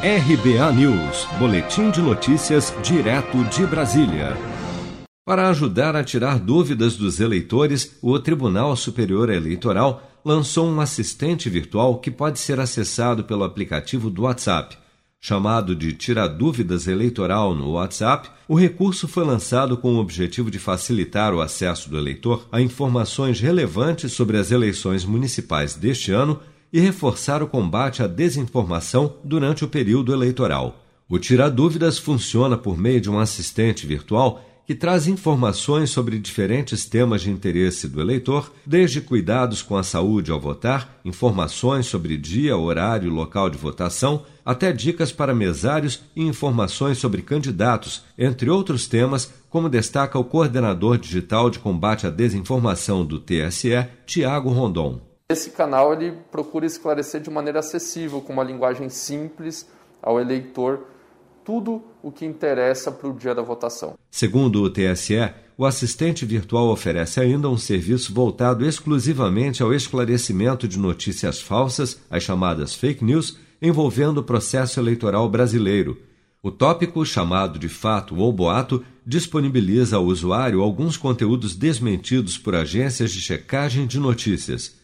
RBA News, Boletim de Notícias, direto de Brasília. Para ajudar a tirar dúvidas dos eleitores, o Tribunal Superior Eleitoral lançou um assistente virtual que pode ser acessado pelo aplicativo do WhatsApp. Chamado de Tira Dúvidas Eleitoral no WhatsApp, o recurso foi lançado com o objetivo de facilitar o acesso do eleitor a informações relevantes sobre as eleições municipais deste ano e reforçar o combate à desinformação durante o período eleitoral. O Tira Dúvidas funciona por meio de um assistente virtual que traz informações sobre diferentes temas de interesse do eleitor, desde cuidados com a saúde ao votar, informações sobre dia, horário e local de votação, até dicas para mesários e informações sobre candidatos, entre outros temas, como destaca o coordenador digital de combate à desinformação do TSE, Tiago Rondon. Esse canal ele procura esclarecer de maneira acessível, com uma linguagem simples ao eleitor, tudo o que interessa para o dia da votação. Segundo o TSE, o assistente virtual oferece ainda um serviço voltado exclusivamente ao esclarecimento de notícias falsas, as chamadas fake news, envolvendo o processo eleitoral brasileiro. O tópico, chamado de fato ou boato, disponibiliza ao usuário alguns conteúdos desmentidos por agências de checagem de notícias.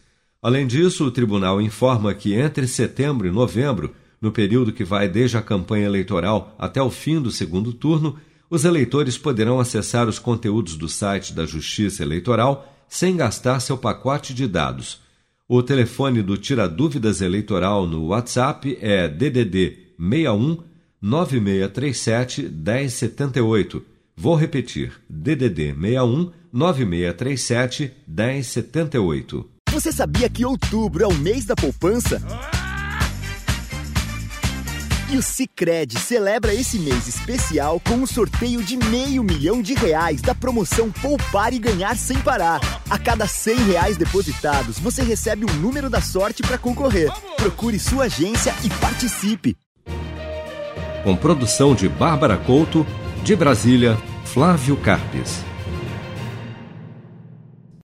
Além disso, o tribunal informa que entre setembro e novembro, no período que vai desde a campanha eleitoral até o fim do segundo turno, os eleitores poderão acessar os conteúdos do site da Justiça Eleitoral sem gastar seu pacote de dados. O telefone do Tira Dúvidas Eleitoral no WhatsApp é DDD 61 9637 1078. Vou repetir: DDD 61 9637 1078. Você sabia que outubro é o mês da poupança? E o Cicred celebra esse mês especial com um sorteio de meio milhão de reais da promoção Poupar e Ganhar Sem Parar. A cada cem reais depositados, você recebe um número da sorte para concorrer. Procure sua agência e participe. Com produção de Bárbara Couto, de Brasília, Flávio Carpes.